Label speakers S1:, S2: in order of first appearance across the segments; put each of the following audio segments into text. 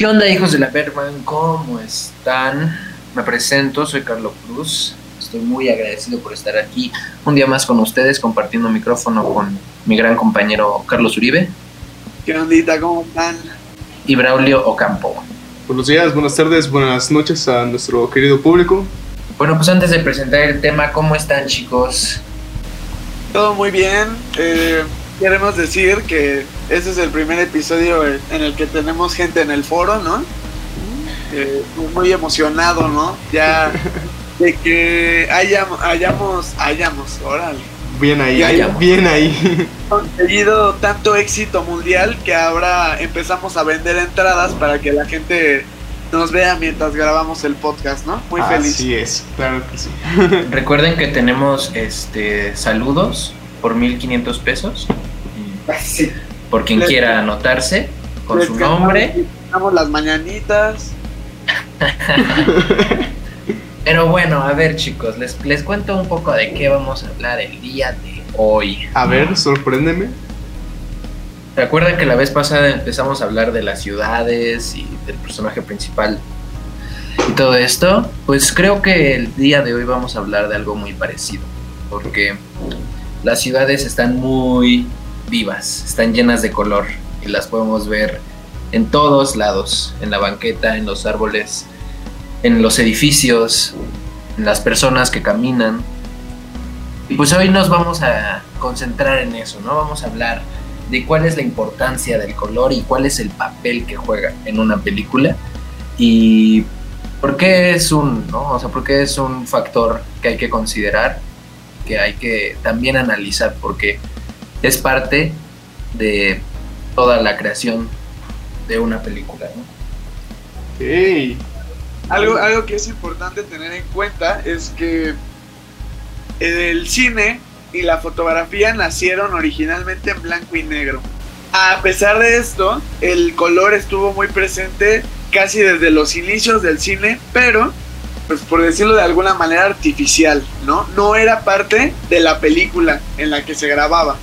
S1: ¿Qué onda, hijos de la Bergman? ¿Cómo están? Me presento, soy Carlos Cruz. Estoy muy agradecido por estar aquí un día más con ustedes, compartiendo micrófono con mi gran compañero Carlos Uribe
S2: ¿Qué ondita? ¿Cómo están?
S1: y Braulio Ocampo.
S3: Buenos días, buenas tardes, buenas noches a nuestro querido público.
S1: Bueno, pues antes de presentar el tema, ¿cómo están, chicos?
S2: Todo muy bien. Eh, queremos decir que este es el primer episodio en el que tenemos gente en el foro, ¿no? Eh, muy emocionado, ¿no? Ya de que hayamos, hayamos, hayamos, órale,
S3: Bien ahí, bien ahí.
S2: conseguido tanto éxito mundial que ahora empezamos a vender entradas para que la gente nos vea mientras grabamos el podcast, ¿no? Muy feliz.
S3: Así es, claro que sí.
S1: Recuerden que tenemos este saludos por 1500 pesos.
S2: Sí.
S1: Por quien
S2: Les-
S1: quiera anotarse con su nombre.
S2: cantamos las mañanitas.
S1: Pero bueno, a ver, chicos, les, les cuento un poco de qué vamos a hablar el día de hoy.
S3: A ver, sorpréndeme.
S1: Recuerda que la vez pasada empezamos a hablar de las ciudades y del personaje principal y todo esto. Pues creo que el día de hoy vamos a hablar de algo muy parecido. Porque las ciudades están muy vivas, están llenas de color y las podemos ver en todos lados, en la banqueta, en los árboles, en los edificios, en las personas que caminan. Y pues hoy nos vamos a concentrar en eso, ¿no? Vamos a hablar de cuál es la importancia del color y cuál es el papel que juega en una película y por qué es un, ¿no? O sea, por qué es un factor que hay que considerar, que hay que también analizar porque es parte de toda la creación de una película, ¿no?
S2: Algo, algo que es importante tener en cuenta es que el cine y la fotografía nacieron originalmente en blanco y negro. A pesar de esto, el color estuvo muy presente casi desde los inicios del cine, pero, pues por decirlo de alguna manera, artificial, ¿no? No era parte de la película en la que se grababa.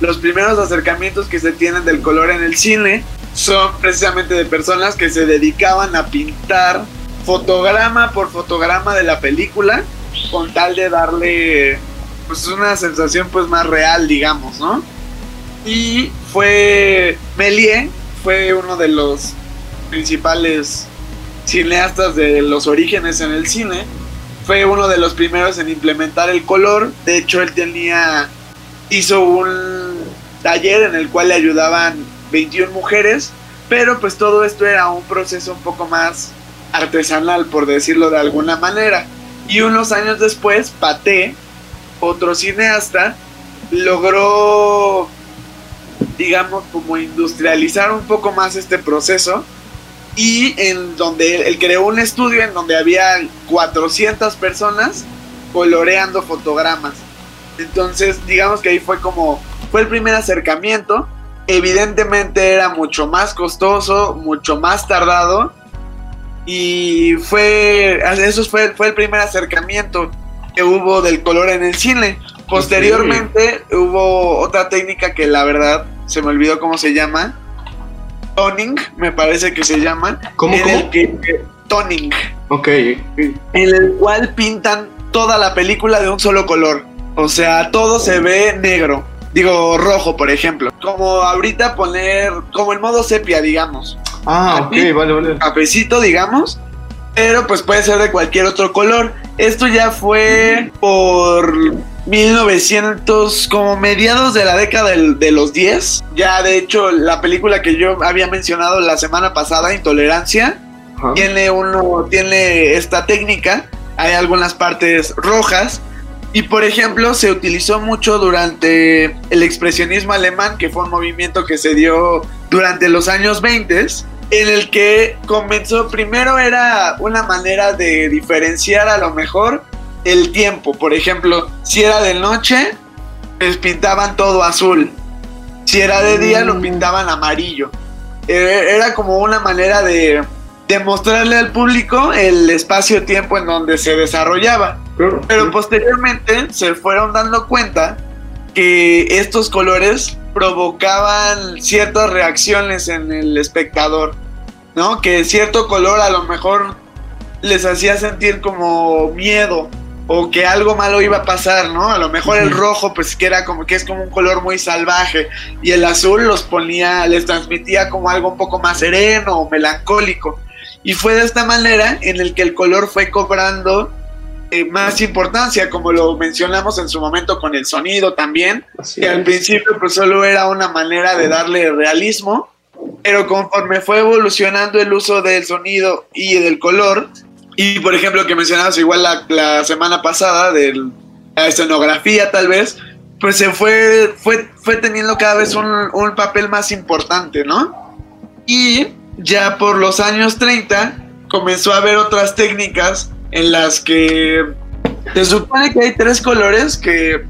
S2: Los primeros acercamientos que se tienen del color en el cine son precisamente de personas que se dedicaban a pintar fotograma por fotograma de la película con tal de darle pues una sensación pues más real digamos no y fue Méliès fue uno de los principales cineastas de los orígenes en el cine. Fue uno de los primeros en implementar el color. De hecho él tenía hizo un taller en el cual le ayudaban 21 mujeres pero pues todo esto era un proceso un poco más artesanal, por decirlo de alguna manera. Y unos años después, Paté, otro cineasta, logró, digamos, como industrializar un poco más este proceso. Y en donde él, creó un estudio en donde había 400 personas coloreando fotogramas. Entonces, digamos que ahí fue como, fue el primer acercamiento. Evidentemente era mucho más costoso, mucho más tardado y fue eso fue, fue el primer acercamiento que hubo del color en el cine. Posteriormente hubo otra técnica que la verdad se me olvidó cómo se llama. Toning, me parece que se llama.
S3: ¿Cómo,
S2: en
S3: cómo?
S2: el que toning,
S3: ok.
S2: en el cual pintan toda la película de un solo color. O sea, todo se ve negro. Digo, rojo, por ejemplo. Como ahorita poner, como el modo sepia, digamos.
S3: Ah, ok, vale, vale.
S2: cafecito, digamos. Pero pues puede ser de cualquier otro color. Esto ya fue por 1900, como mediados de la década del- de los 10. Ya de hecho la película que yo había mencionado la semana pasada, Intolerancia, tiene uno, tiene esta técnica. Hay algunas partes rojas. Y por ejemplo, se utilizó mucho durante el expresionismo alemán, que fue un movimiento que se dio durante los años 20, en el que comenzó, primero era una manera de diferenciar a lo mejor el tiempo. Por ejemplo, si era de noche, les pintaban todo azul. Si era de día, lo pintaban amarillo. Eh, Era como una manera de demostrarle al público el espacio-tiempo en donde se desarrollaba.
S3: Claro.
S2: Pero posteriormente se fueron dando cuenta que estos colores provocaban ciertas reacciones en el espectador, ¿no? Que cierto color a lo mejor les hacía sentir como miedo o que algo malo iba a pasar, ¿no? A lo mejor el rojo, pues que era como que es como un color muy salvaje, y el azul los ponía, les transmitía como algo un poco más sereno o melancólico. Y fue de esta manera en el que el color fue cobrando eh, más importancia, como lo mencionamos en su momento con el sonido también,
S3: Así
S2: que al
S3: es.
S2: principio pues solo era una manera de darle realismo, pero conforme fue evolucionando el uso del sonido y del color, y por ejemplo que mencionabas igual la, la semana pasada de la escenografía tal vez, pues se fue, fue, fue teniendo cada vez un, un papel más importante, ¿no? Y ya por los años 30 comenzó a haber otras técnicas en las que se supone que hay tres colores que,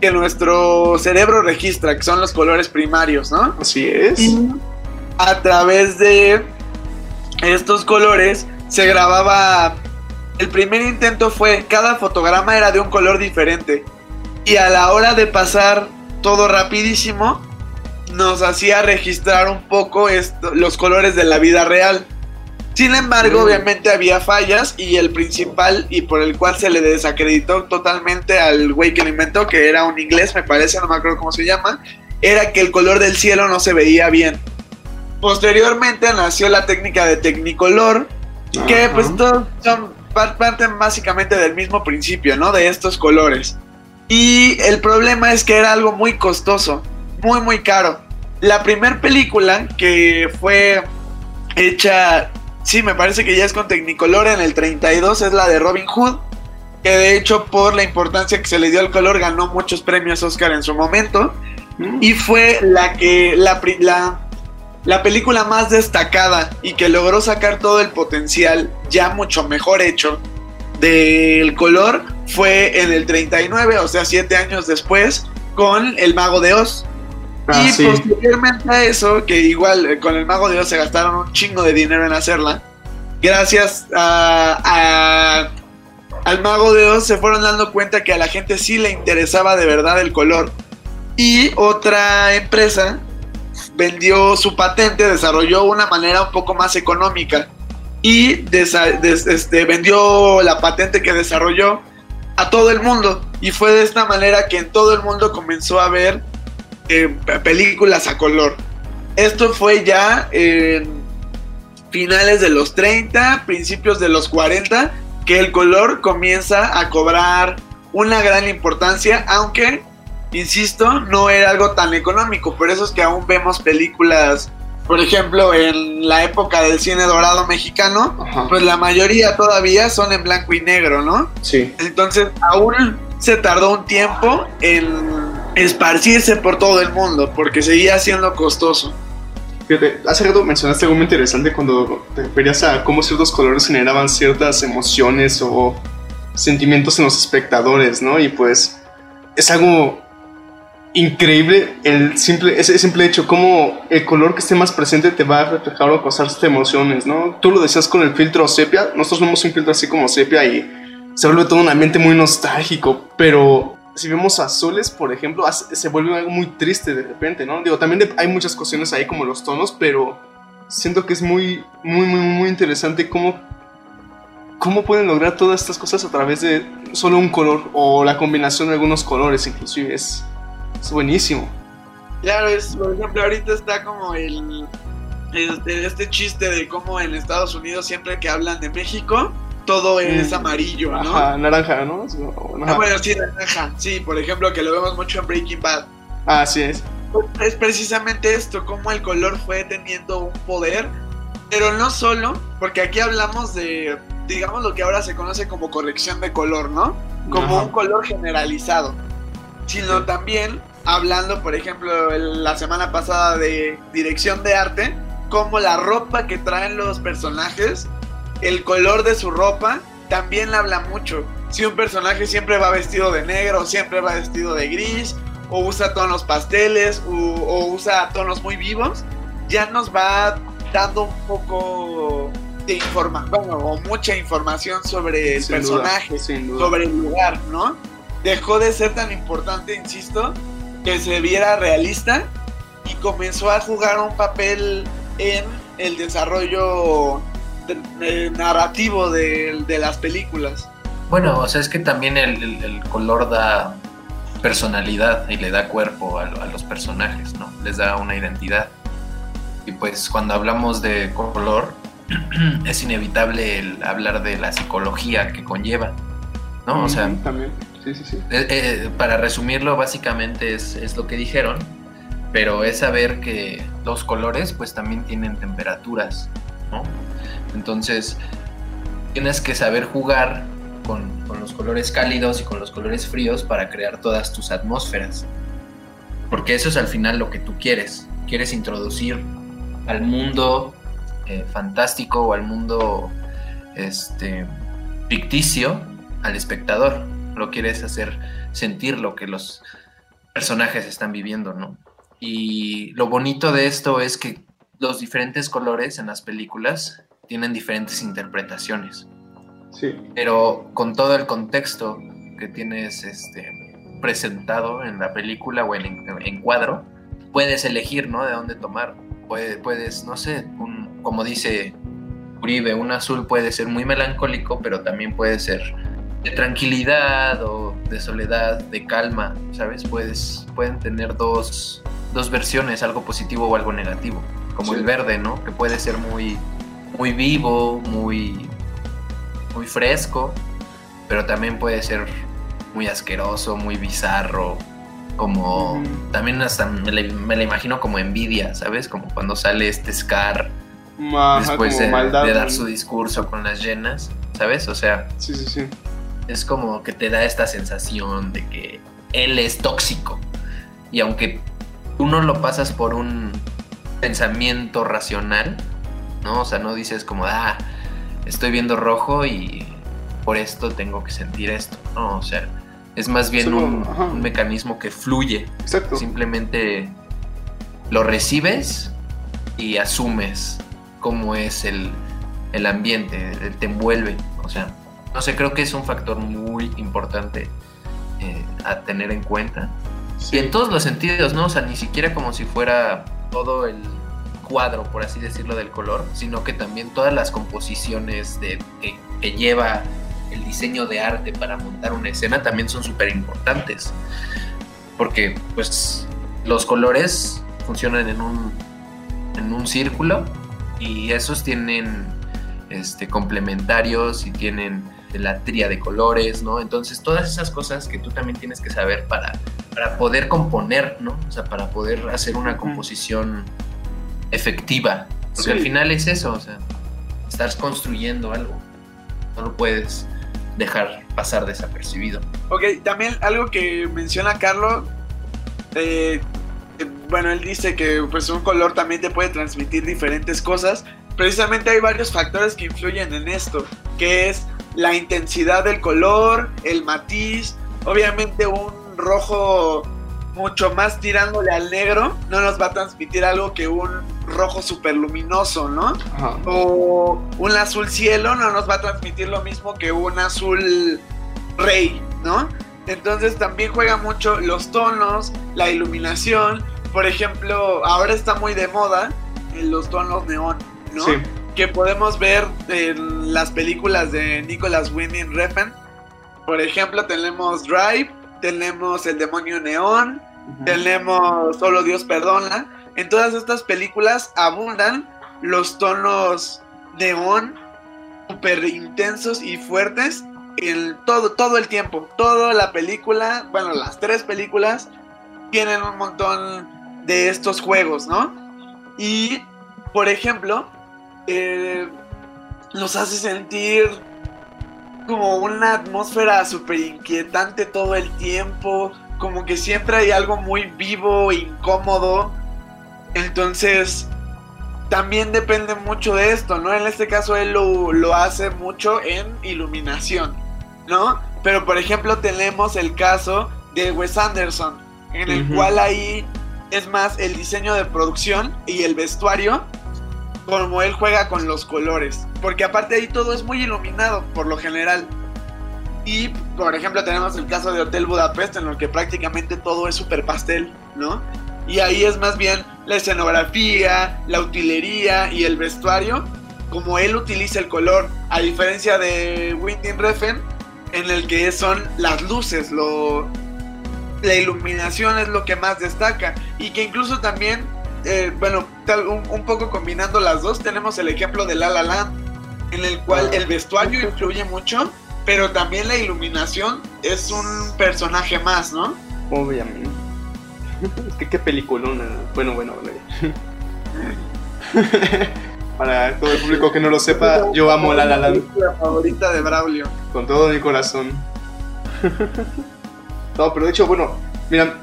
S2: que nuestro cerebro registra, que son los colores primarios, ¿no?
S3: Así es.
S2: Y a través de estos colores se grababa. El primer intento fue cada fotograma era de un color diferente. Y a la hora de pasar todo rapidísimo, nos hacía registrar un poco esto- los colores de la vida real. Sin embargo,
S3: Mm.
S2: obviamente había fallas y el principal y por el cual se le desacreditó totalmente al güey que lo inventó, que era un inglés, me parece, no me acuerdo cómo se llama, era que el color del cielo no se veía bien. Posteriormente nació la técnica de Technicolor, que
S3: Ajá.
S2: pues todos son par- parten básicamente del mismo principio, ¿no? De estos colores. Y el problema es que era algo muy costoso, muy muy caro. La primera película que fue hecha, sí, me parece que ya es con Technicolor en el 32, es la de Robin Hood, que de hecho por la importancia que se le dio al color ganó muchos premios Oscar en su momento
S3: Mm.
S2: y fue la que la, la, la película más destacada y que logró sacar todo el potencial ya mucho mejor hecho del color fue en el 39, o sea, siete años después, con El Mago de Oz.
S3: Ah,
S2: y
S3: sí.
S2: posteriormente a eso, que igual eh, con El Mago de Oz se gastaron un chingo de dinero en hacerla, gracias a, a- al Mago de Oz se fueron dando cuenta que a la gente sí le interesaba de verdad el color. Y otra empresa vendió su patente, desarrolló una manera un poco más económica y este, vendió la patente que desarrolló a todo el mundo. Y fue de esta manera que en todo el mundo comenzó a ver eh, películas a color. Esto fue ya en finales de los 30, principios de los 40, que el color comienza a cobrar una gran importancia, aunque, insisto, no era algo tan económico. Por eso es que aún vemos películas, por ejemplo, en la época del cine dorado mexicano,
S3: Ajá.
S2: pues la mayoría todavía son en blanco y negro, ¿no?
S3: Sí.
S2: Entonces, aún se tardó un tiempo en esparcirse por todo el mundo, porque seguía siendo costoso.
S3: Fíjate, hace rato mencionaste algo muy interesante cuando te referías a cómo ciertos colores generaban ciertas emociones o sentimientos en los espectadores, ¿no? Y pues es algo increíble el simple, ese simple hecho, cómo el color que esté más presente te va a reflejar o causarte emociones, ¿no? Tú lo decías con el filtro sepia, nosotros vemos un filtro así como sepia y se vuelve todo un ambiente muy nostálgico, pero si vemos azules, por ejemplo, se vuelve algo muy triste de repente, ¿no? Digo, también hay muchas cuestiones ahí como los tonos, pero siento que es muy, muy, muy, muy interesante cómo, cómo pueden lograr todas estas cosas a través de solo un color o la combinación de algunos colores, inclusive. Es, es buenísimo.
S2: Claro, es, por ejemplo, ahorita está como el este, este chiste de cómo en Estados Unidos siempre que hablan de México, todo es amarillo, ¿no?
S3: Ajá, naranja, ¿no?
S2: Ah,
S3: ajá.
S2: bueno, sí, naranja. Sí, por ejemplo, que lo vemos mucho en Breaking Bad.
S3: Ah, sí es.
S2: Es precisamente esto, cómo el color fue teniendo un poder, pero no solo, porque aquí hablamos de, digamos, lo que ahora se conoce como corrección de color, ¿no? Como
S3: Ajá.
S2: un color generalizado, sino
S3: Sí.
S2: también hablando, por ejemplo, la semana pasada de dirección de arte, como la ropa que traen los personajes, el color de su ropa, también habla mucho. Si un personaje siempre va vestido de negro, siempre va vestido de gris, o usa tonos pasteles, o, o usa tonos muy vivos, ya nos va dando un poco de información, bueno, o mucha información sobre el
S3: Sin
S2: personaje
S3: duda.
S2: sobre el lugar, ¿no? Dejó de ser tan importante, insisto, que se viera realista y comenzó a jugar un papel en el desarrollo narrativo de, las películas.
S1: Bueno, o sea, es que también el, color da personalidad y le da cuerpo a, los personajes, ¿no? Les da una identidad. Y pues cuando hablamos de color, es inevitable el hablar de la psicología que conlleva, ¿no? O sea,
S3: también. Sí, sí, sí.
S1: Eh, eh, para resumirlo, básicamente es, es lo que dijeron, pero es saber que los colores pues también tienen temperaturas, ¿no? Entonces, tienes que saber jugar con, los colores cálidos y con los colores fríos para crear todas tus atmósferas. Porque eso es al final lo que tú quieres. Quieres introducir al mundo eh, fantástico o al mundo este, ficticio al espectador. Lo quieres hacer sentir lo que los personajes están viviendo, ¿no? Y lo bonito de esto es que los diferentes colores en las películas tienen diferentes interpretaciones.
S3: Sí.
S1: Pero con todo el contexto que tienes este, presentado en la película o en, en cuadro, puedes elegir, ¿no? De dónde tomar. Puedes, puedes no sé, un, como dice Uribe, un azul puede ser muy melancólico, pero también puede ser de tranquilidad o de soledad, de calma, ¿sabes? Puedes, pueden tener dos, dos versiones, algo positivo o algo negativo, como el verde, ¿no? Que puede ser muy muy vivo, muy, muy fresco, pero también puede ser muy asqueroso, muy bizarro, como también hasta me la, imagino como envidia, ¿sabes? Como cuando sale este Scar después de, dar su discurso con las llenas, ¿sabes? O sea,
S3: sí, sí, sí.
S1: es como que te da esta sensación de que él es tóxico y aunque tú no lo pasas por un pensamiento racional, ¿no? O sea, no dices como, ah, estoy viendo rojo y por esto tengo que sentir esto, ¿no? O sea, es más bien un, mecanismo que fluye.
S3: Exacto.
S1: Simplemente lo recibes y asumes cómo es el, ambiente, te envuelve. O sea, no sé, creo que es un factor muy importante eh, a tener en cuenta. Y en todos los sentidos, ¿no? O sea, ni siquiera como si fuera todo el cuadro, por así decirlo, del color, sino que también todas las composiciones de, que, lleva el diseño de arte para montar una escena también son súper importantes. Porque pues los colores funcionan en un, en un círculo y esos tienen este, complementarios y tienen la tría de colores, ¿no? Entonces todas esas cosas que tú también tienes que saber para, para poder componer, ¿no? O sea, para poder hacer una composición efectiva. Porque al final es eso, o sea, estás construyendo algo. No lo puedes dejar pasar desapercibido.
S2: Ok, también algo que menciona Carlos, eh, eh, bueno, él dice que pues un color también te puede transmitir diferentes cosas. Precisamente hay varios factores que influyen en esto, que es la intensidad del color, el matiz, obviamente un rojo mucho más tirándole al negro, no nos va a transmitir algo que un rojo super luminoso, ¿no? O un azul cielo no nos va a transmitir lo mismo que un azul rey, ¿no? Entonces también juega mucho los tonos, la iluminación. Por ejemplo, ahora está muy de moda en los tonos neón, ¿no? Que podemos ver en las películas de Nicholas Winding Refn. Por ejemplo, tenemos Drive, tenemos El Demonio Neón, tenemos Solo Dios Perdona. En todas estas películas abundan los tonos neón súper intensos y fuertes en todo, todo el tiempo. Toda la película, bueno, las tres películas tienen un montón de estos juegos, ¿no? Y, por ejemplo, eh, nos hace sentir como una atmósfera súper inquietante todo el tiempo, como que siempre hay algo muy vivo, incómodo. Entonces, también depende mucho de esto, ¿no? En este caso él lo, hace mucho en iluminación, ¿no? Pero por ejemplo tenemos el caso de Wes Anderson, en el cual ahí es más el diseño de producción y el vestuario como él juega con los colores. Porque aparte ahí todo es muy iluminado por lo general. Y por ejemplo tenemos el caso de Hotel Budapest en el que prácticamente todo es super pastel, ¿no? Y ahí es más bien la escenografía, la utilería y el vestuario, como él utiliza el color, a diferencia de Winding Refn, en el que son las luces, la iluminación es lo que más destaca y que incluso también, eh, bueno, un, un, poco combinando las dos, tenemos el ejemplo de La La Land, en el cual el vestuario influye mucho, pero también la iluminación es un personaje más, ¿no?
S3: Obviamente. Es que qué peliculona. Bueno, bueno, bueno. Para todo el público que no lo sepa, yo amo La La Land.
S2: La favorita de Braulio.
S3: Con todo mi corazón. No, pero de hecho, bueno, mira,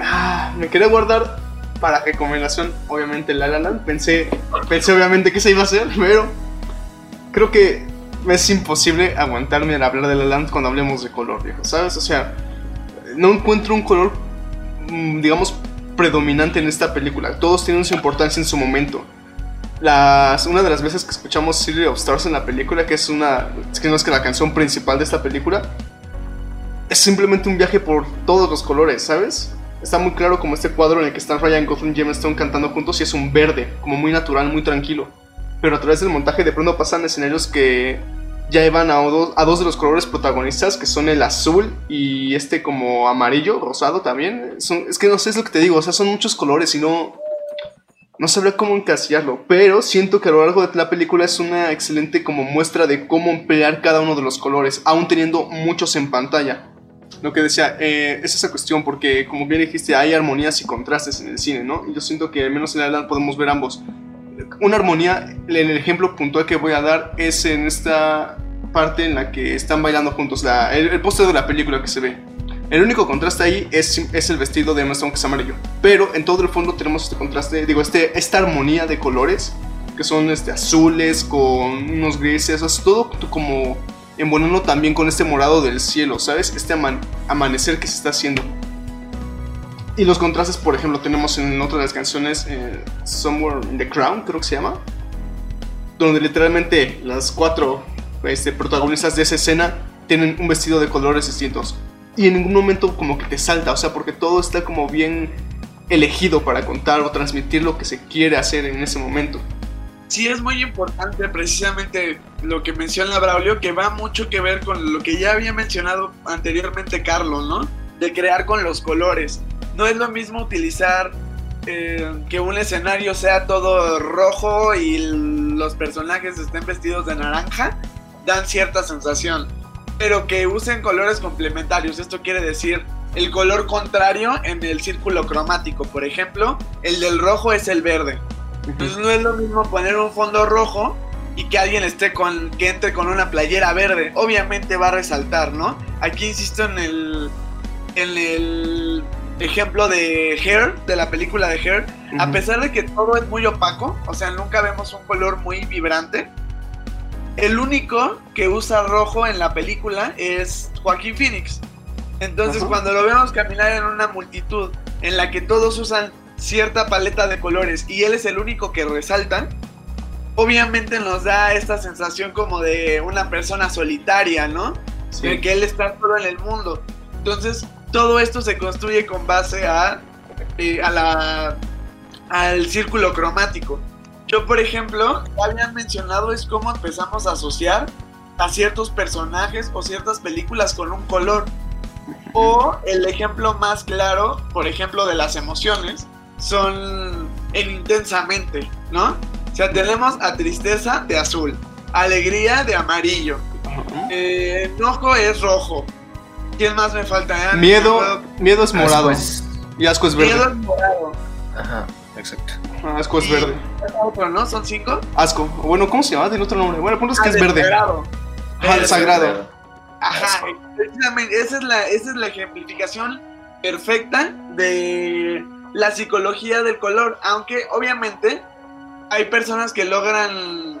S3: ah, me quería guardar para recomendación, obviamente, La La. Pensé, pensé obviamente que se iba a hacer, pero creo que es imposible aguantarme al hablar de La Land cuando hablemos de color, viejo, ¿sabes? O sea, no encuentro un color, mm, digamos, predominante en esta película. Todos tienen su importancia en su momento. Las, una de las veces que escuchamos City of Stars en la película, que es una, que no es que la canción principal de esta película, es simplemente un viaje por todos los colores, ¿sabes? Está muy claro como este cuadro en el que están Ryan Gosling y James cantando juntos y es un verde, como muy natural, muy tranquilo. Pero a través del montaje de pronto pasan escenarios que ya llevan a dos, a dos de los colores protagonistas, que son el azul y este como amarillo, rosado también. es que no sé, es lo que te digo, o sea, son muchos colores y no, no sabría cómo encasillarlo, pero siento que a lo largo de la película es una excelente como muestra de cómo emplear cada uno de los colores, aún teniendo muchos en pantalla. Lo que decía, eh, es esa cuestión, porque como bien dijiste, hay armonías y contrastes en el cine, ¿no? Y yo siento que al menos en la podemos ver ambos una armonía, en el ejemplo puntual que voy a dar es en esta parte en la que están bailando juntos, la, el, el póster de la película que se ve. El único contraste ahí es, es el vestido de Emma Stone que es amarillo. Pero en todo el fondo tenemos este contraste, digo, este, esta armonía de colores, que son este, azules con unos grises, es todo como embonando también con este morado del cielo, ¿sabes? Este amanecer que se está haciendo. Y los contrastes, por ejemplo, tenemos en otra de las canciones, eh, Somewhere in the Crown, creo que se llama, donde literalmente las cuatro este, protagonistas de esa escena tienen un vestido de colores distintos. Y en ningún momento como que te salta, o sea, porque todo está como bien elegido para contar o transmitir lo que se quiere hacer en ese momento.
S2: Sí, es muy importante precisamente lo que menciona Braulio, que va mucho que ver con lo que ya había mencionado anteriormente Carlos, ¿no? De crear con los colores no es lo mismo utilizar eh, que un escenario sea todo rojo y los personajes estén vestidos de naranja, dan cierta sensación. Pero que usen colores complementarios, esto quiere decir el color contrario en el círculo cromático. Por ejemplo, el del rojo es el verde. Entonces no es lo mismo poner un fondo rojo y que alguien esté con que entre con una playera verde. Obviamente va a resaltar, ¿no? Aquí insisto en el en el ejemplo de Hair, de la película de Hair, a pesar de que todo es muy opaco, o sea, nunca vemos un color muy vibrante, el único que usa rojo en la película es Joaquín Phoenix. Entonces, cuando lo vemos caminar en una multitud en la que todos usan cierta paleta de colores y él es el único que resalta, obviamente nos da esta sensación como de una persona solitaria, ¿no? De que él está solo en el mundo. Entonces, todo esto se construye con base a, eh, a la, al círculo cromático. Yo, por ejemplo, ya habían mencionado es cómo empezamos a asociar a ciertos personajes o ciertas películas con un color. O el ejemplo más claro, por ejemplo, de las emociones, son en intensamente, ¿no? O sea, tenemos a tristeza de azul, alegría de amarillo, eh, enojo es rojo, ¿Quién más me falta?
S3: miedo, miedo es morado. Y asco es verde.
S2: Miedo es morado.
S1: Ajá, exacto.
S3: Ah, asco es verde.
S2: Otro, ¿no? ¿Son cinco?
S3: Asco. Bueno, ¿cómo se llama? Tiene otro nombre. Bueno, el punto es que ah, es verde.
S2: Sagrado.
S3: Ajá, el sagrado.
S2: Ajá, precisamente. Esa es, la, esa es la ejemplificación perfecta de la psicología del color. Aunque, obviamente, hay personas que logran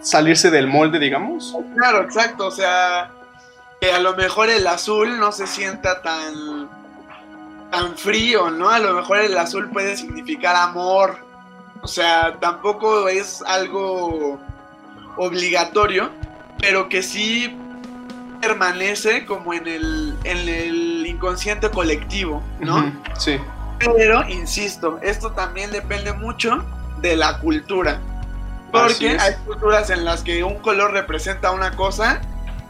S3: salirse del molde, digamos.
S2: Claro, exacto. O sea, que a lo mejor el azul no se sienta tan, tan frío, ¿no? A lo mejor el azul puede significar amor. O sea, tampoco es algo obligatorio, pero que sí permanece como en el, en el inconsciente colectivo, ¿no?
S3: Sí.
S2: Pero, insisto, esto también depende mucho de la cultura. Porque hay culturas en las que un color representa una cosa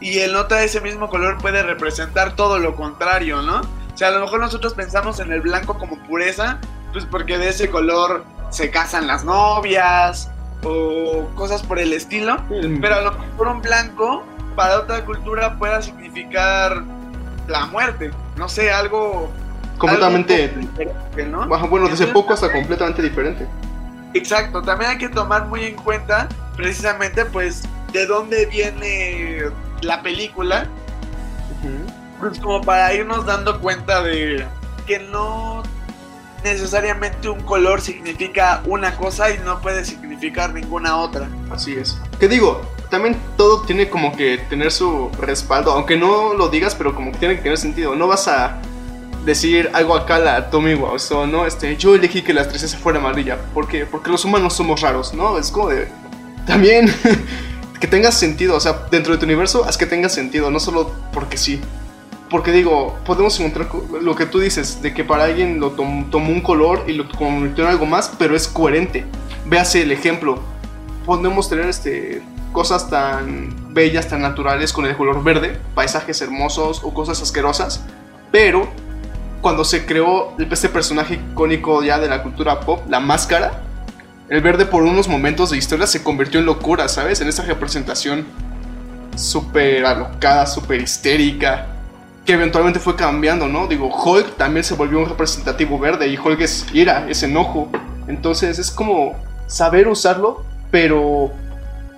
S2: y el nota de ese mismo color puede representar todo lo contrario, ¿no? O sea, a lo mejor nosotros pensamos en el blanco como pureza, pues porque de ese color se casan las novias o cosas por el estilo, pero a lo mejor un blanco para otra cultura pueda significar la muerte, no sé, algo
S3: completamente ¿no? Bueno, desde poco hasta completamente diferente.
S2: Exacto, también hay que tomar muy en cuenta precisamente pues de dónde viene la película, pues como para irnos dando cuenta de que no necesariamente un color significa una cosa y no puede significar ninguna otra.
S3: Así es. ¿Qué digo? También todo tiene como que tener su respaldo, aunque no lo digas, pero como que tiene que tener sentido. No vas a decir algo acá la Tommy o ¿no? Este, yo elegí que la estrella fuera amarilla. ¿Por qué? Porque los humanos somos raros, ¿no? Es como de... También que tenga sentido, o sea, dentro de tu universo, haz que tenga sentido, no solo porque sí. Porque digo, podemos encontrar lo que tú dices, de que para alguien lo tomó un color y lo convirtió en algo más, pero es coherente. Véase el ejemplo. Podemos tener este, cosas tan bellas, tan naturales con el color verde, paisajes hermosos o cosas asquerosas, pero cuando se creó este personaje icónico ya de la cultura pop, la máscara, el verde por unos momentos de historia se convirtió en locura, ¿sabes? En esa representación súper alocada, súper histérica, que eventualmente fue cambiando, ¿no? Digo, Hulk también se volvió un representativo verde y Hulk es ira, es enojo. Entonces es como saber usarlo, pero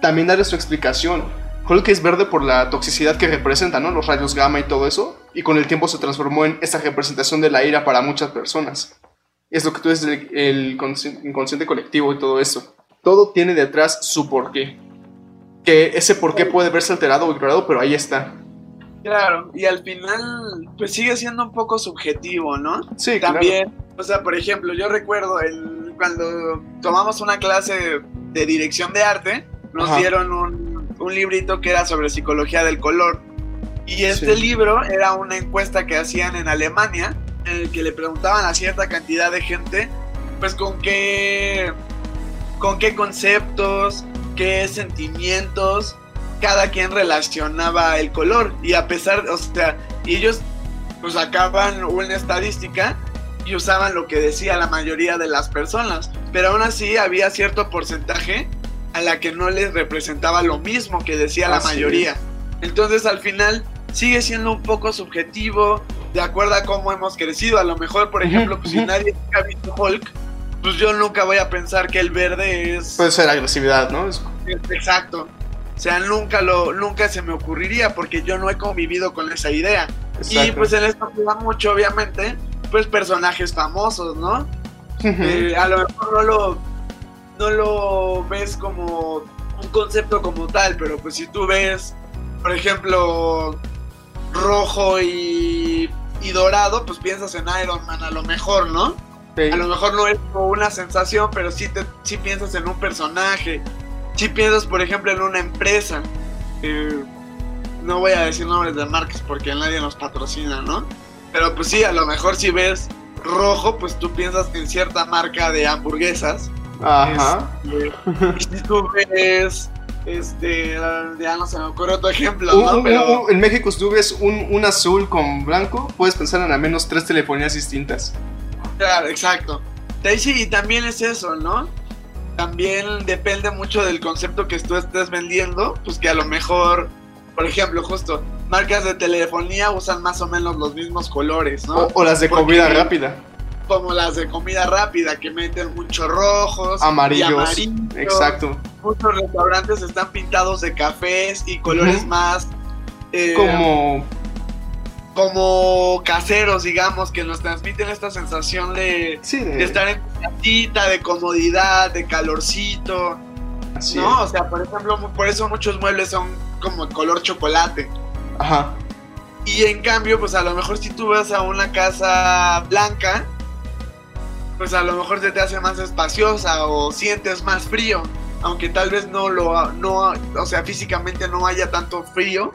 S3: también darle su explicación. Hulk es verde por la toxicidad que representa, ¿no? Los rayos gamma y todo eso. Y con el tiempo se transformó en esa representación de la ira para muchas personas. Es lo que tú dices, el, el inconsciente colectivo y todo eso. Todo tiene detrás su porqué. Que ese porqué puede verse alterado o ignorado, pero ahí está.
S2: Claro, y al final, pues sigue siendo un poco subjetivo, ¿no?
S3: Sí,
S2: También, o sea, por ejemplo, yo recuerdo el, cuando tomamos una clase de dirección de arte, nos dieron un, un, librito que era sobre psicología del color. Y este libro era una encuesta que hacían en Alemania, en el que le preguntaban a cierta cantidad de gente, pues con qué, con qué conceptos, qué sentimientos cada quien relacionaba el color. Y a pesar, o sea, ellos pues sacaban una estadística y usaban lo que decía la mayoría de las personas, pero aún así había cierto porcentaje a la que no les representaba lo mismo que decía la mayoría. Entonces al final sigue siendo un poco subjetivo, de acuerdo a cómo hemos crecido. A lo mejor, por ejemplo, pues, si nadie ha visto Hulk, pues yo nunca voy a pensar que el verde es...
S3: Puede ser agresividad, ¿no?
S2: Exacto. O sea, nunca, lo, nunca se me ocurriría porque yo no he convivido con esa idea. Y pues en esto da mucho, obviamente, pues personajes famosos, ¿no? Eh, a lo mejor no lo, no lo ves como un concepto como tal, pero pues si tú ves, por ejemplo, rojo y, y dorado, pues piensas en Iron Man a lo mejor, ¿no? A lo mejor no es como una sensación, pero sí, te, sí piensas en un personaje si piensas, por ejemplo, en una empresa, eh, no voy a decir nombres de marcas porque nadie nos patrocina, ¿no? Pero pues sí, a lo mejor si ves rojo, pues tú piensas en cierta marca de hamburguesas.
S3: Ajá.
S2: Este, y si tú ves, este, ya no se me ocurre otro ejemplo, ¿no? Pero...
S3: en México, si tú ves un, un azul con blanco, puedes pensar en al menos tres telefonías distintas.
S2: Claro, exacto. Sí, y también es eso, ¿no? también depende mucho del concepto que tú estés vendiendo, pues que a lo mejor, por ejemplo, justo, marcas de telefonía usan más o menos los mismos colores, ¿no?
S3: O, las de comida rápida.
S2: Como las de comida rápida, que meten muchos rojos,
S3: amarillos. exacto.
S2: Muchos restaurantes están pintados de cafés y colores más...
S3: Eh, como
S2: como caseros, digamos, que nos transmiten esta sensación de, estar en casita, de comodidad, de calorcito. ¿No? O sea, por ejemplo, por eso muchos muebles son como color chocolate.
S3: Ajá.
S2: Y en cambio, pues a lo mejor si tú vas a una casa blanca, pues a lo mejor se te hace más espaciosa o sientes más frío, aunque tal vez no lo, no, o sea, físicamente no haya tanto frío,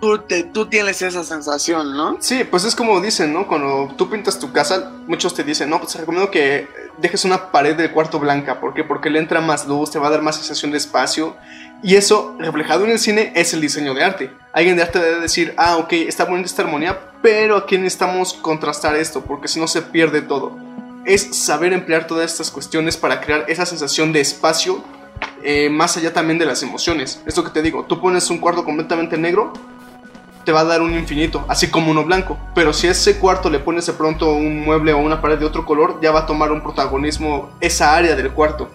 S2: tú, te, tú tienes esa sensación, ¿no?
S3: Sí, pues es como dicen, ¿no? Cuando tú pintas tu casa, muchos te dicen, no, pues te recomiendo que dejes una pared del cuarto blanca. ¿Por qué? Porque le entra más luz, te va a dar más sensación de espacio. Y eso, reflejado en el cine, es el diseño de arte. Alguien de arte debe decir, ah, ok, está bonita esta armonía, pero aquí necesitamos contrastar esto, porque si no se pierde todo. Es saber emplear todas estas cuestiones para crear esa sensación de espacio, eh, más allá también de las emociones. Esto que te digo, tú pones un cuarto completamente negro, te va a dar un infinito, así como uno blanco. Pero si a ese cuarto le pones de pronto un mueble o una pared de otro color, ya va a tomar un protagonismo esa área del cuarto